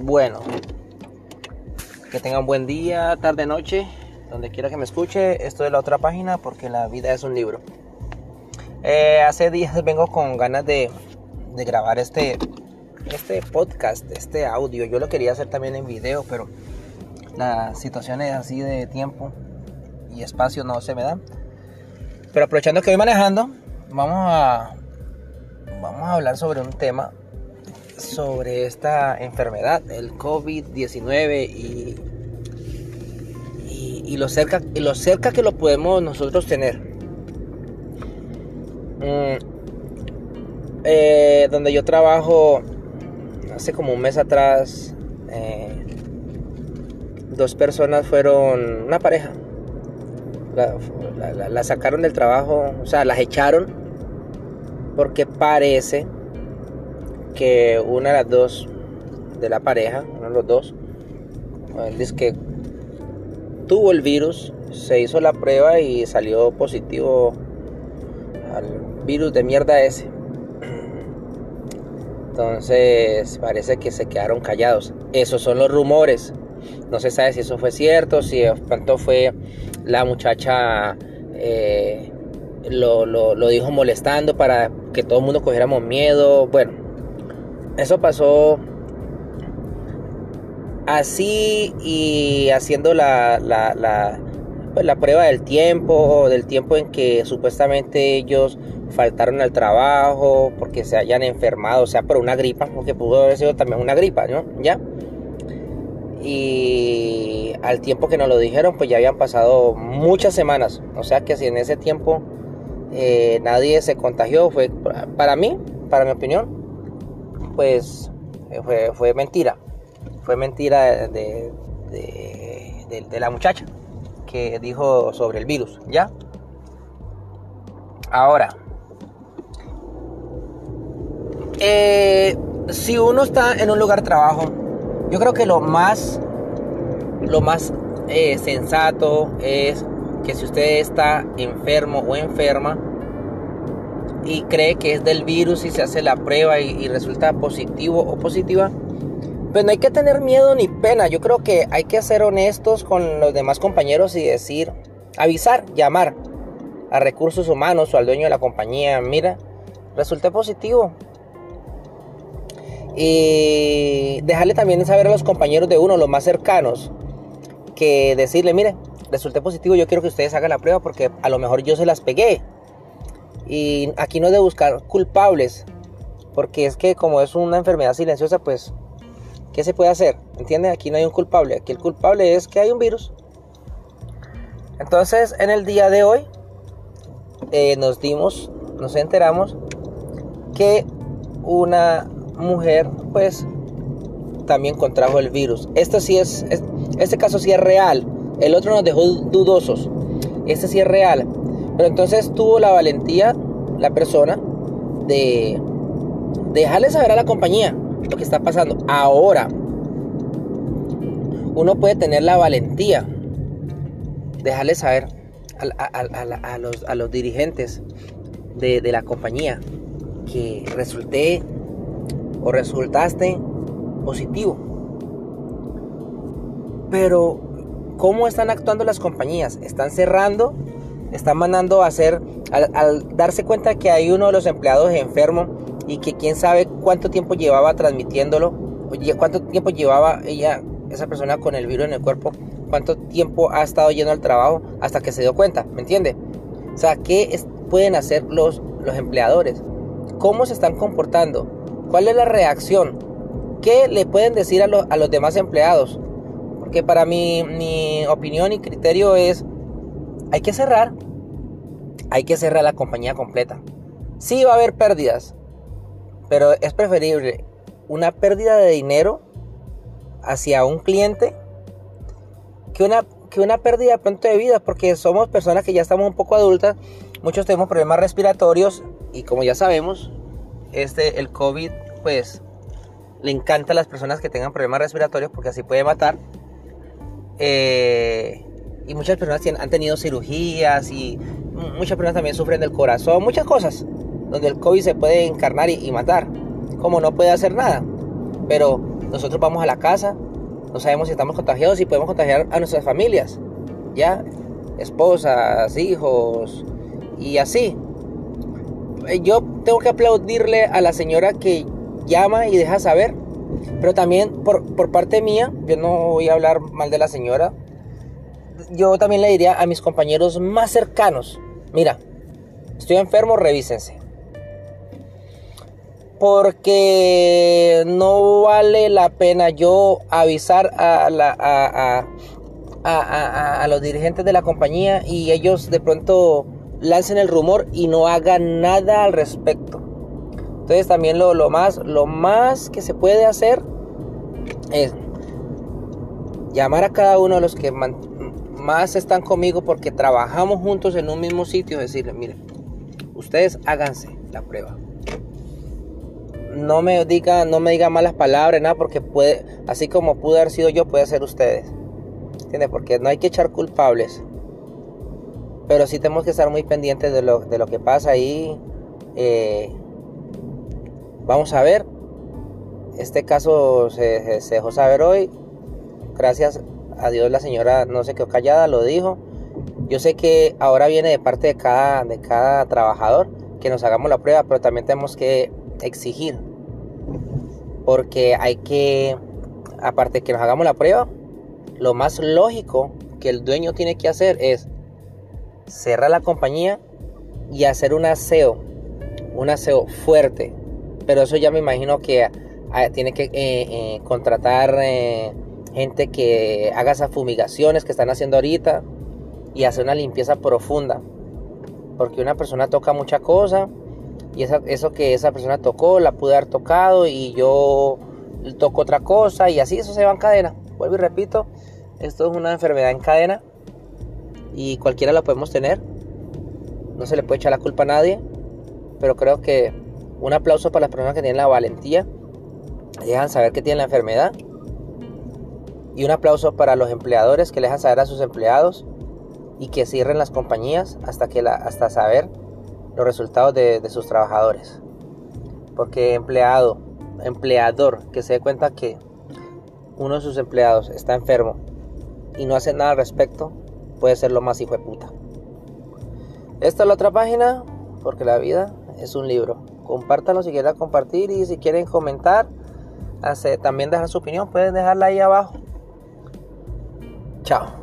Bueno, que tengan buen día, tarde, noche, donde quiera que me escuche. Esto es la otra página porque la vida es un libro. Eh, hace días vengo con ganas de, de grabar este, este podcast, este audio. Yo lo quería hacer también en video, pero las situaciones así de tiempo y espacio no se me dan. Pero aprovechando que voy manejando, vamos a, vamos a hablar sobre un tema sobre esta enfermedad, el COVID-19 y, y, lo cerca, y lo cerca que lo podemos nosotros tener. Mm, eh, donde yo trabajo hace como un mes atrás, eh, dos personas fueron, una pareja, la, sacaron del trabajo, o sea, las echaron porque parece que una de las dos de la pareja, uno de los dos, dice que tuvo el virus, se hizo la prueba y salió positivo al virus de mierda ese. Entonces parece que se quedaron callados. Esos son los rumores. No se sabe si eso fue cierto, si cuánto fue la muchacha eh, lo, lo, dijo molestando para que todo el mundo cogiéramos miedo. Bueno, eso pasó así y haciendo la, la, la, pues la prueba del tiempo, del tiempo en que supuestamente ellos faltaron al trabajo porque se hayan enfermado, o sea, por una gripa, porque pudo haber sido también una gripa, ¿no? ¿Ya? Y al tiempo que nos lo dijeron, pues ya habían pasado muchas semanas, o sea que si en ese tiempo eh, nadie se contagió, fue para mí, para mi opinión, pues eh, fue, mentira. Fue mentira de, de, la muchacha que dijo sobre el virus, ¿ya? Ahora, eh, si uno está en un lugar de trabajo, yo creo que lo más, lo más eh, sensato es que si usted está enfermo o enferma, y cree que es del virus y se hace la prueba y, resulta positivo o positiva, pues no hay que tener miedo ni pena. Yo creo que hay que ser honestos con los demás compañeros y decir, avisar, llamar a recursos humanos o al dueño de la compañía, mira, resulté positivo. Y dejarle también saber a los compañeros de uno, los más cercanos, que decirle, mire, resulté positivo, yo quiero que ustedes hagan la prueba porque a lo mejor yo se las pegué. Y aquí no es de buscar culpables, porque es que como es una enfermedad silenciosa, pues, ¿qué se puede hacer? ¿Entiendes? Aquí no hay un culpable, aquí el culpable es que hay un virus. Entonces, en el día de hoy, eh, nos dimos, nos enteramos que una mujer, pues, también contrajo el virus. Esto sí es, este caso sí es real. El otro nos dejó dudosos. Este sí es real. Pero entonces tuvo la valentía, la persona, de dejarle saber a la compañía lo que está pasando. Ahora, uno puede tener la valentía, dejarle saber a, los, dirigentes de, de la compañía que resulté o resultaste positivo. Pero, ¿cómo están actuando las compañías? ¿Están cerrando están mandando a hacer, al, darse cuenta que hay uno de los empleados enfermo y que quién sabe cuánto tiempo llevaba transmitiéndolo, cuánto tiempo llevaba ella, esa persona con el virus en el cuerpo, cuánto tiempo ha estado yendo al trabajo hasta que se dio cuenta, ¿me entiende? O sea, ¿qué pueden hacer los, los empleadores? ¿Cómo se están comportando? ¿Cuál es la reacción? ¿Qué le pueden decir a, a los demás empleados? Porque para mí, mi opinión y criterio es hay que cerrar. Hay que cerrar la compañía completa. Sí va a haber pérdidas, pero es preferible una pérdida de dinero hacia un cliente que una, que una pérdida de pronto de vida, porque somos personas que ya estamos un poco adultas, muchos tenemos problemas respiratorios y como ya sabemos, este, el COVID pues le encanta a las personas que tengan problemas respiratorios porque así puede matar. Eh, y muchas personas han tenido cirugías y muchas personas también sufren del corazón, muchas cosas donde el COVID se puede encarnar y, matar, como no puede hacer nada. Pero nosotros vamos a la casa, no sabemos si estamos contagiados y podemos contagiar a nuestras familias, ¿ya? Esposas, hijos y así. Eh, yo tengo que aplaudirle a la señora que llama y deja saber, pero también por, por parte mía, yo no voy a hablar mal de la señora, yo también le diría a mis compañeros más cercanos, mira, estoy enfermo, revísense. Porque no vale la pena yo avisar a, los dirigentes de la compañía y ellos de pronto lancen el rumor y no hagan nada al respecto. Entonces también lo, lo, más, lo más que se puede hacer es llamar a cada uno de los que más están conmigo porque trabajamos juntos en un mismo sitio, decirle, miren, ustedes háganse la prueba. No me diga, no me diga malas palabras, nada, porque puede, así como pude haber sido yo, puede ser ustedes. ¿Entiendes? Porque no hay que echar culpables. Pero sí tenemos que estar muy pendientes de lo, de lo que pasa ahí. Eh, vamos a ver. Este caso se dejó saber hoy. Gracias a Dios la señora no se quedó callada, lo dijo. Yo sé que ahora viene de parte de cada, de cada trabajador que nos hagamos la prueba, pero también tenemos que exigir. Porque hay que, aparte de que nos hagamos la prueba, lo más lógico que el dueño tiene que hacer es cerrar la compañía y hacer un aseo, un aseo fuerte. Pero eso ya me imagino que ah, tiene que eh, eh, contratar eh, gente que haga esas fumigaciones que están haciendo ahorita y hacer una limpieza profunda. Porque una persona toca mucha cosa y eso que esa persona tocó la pude haber tocado y yo toco otra cosa y así eso se va en cadena. Vuelvo y repito, esto es una enfermedad en cadena y cualquiera la podemos tener. No se le puede echar la culpa a nadie, pero creo que un aplauso para las personas que tienen la valentía, dejan saber que tienen la enfermedad y un aplauso para los empleadores que le dejan saber a sus empleados y que cierren las compañías hasta, que hasta saber los resultados de, sus trabajadores. Porque empleado, empleador que se dé cuenta que uno de sus empleados está enfermo y no hace nada al respecto, puede ser lo más hijo de puta. Esta es la otra página, porque la vida es un libro. Compártanlo si quieren compartir y si quieren comentar, también dejar su opinión, pueden dejarla ahí abajo. Tchau.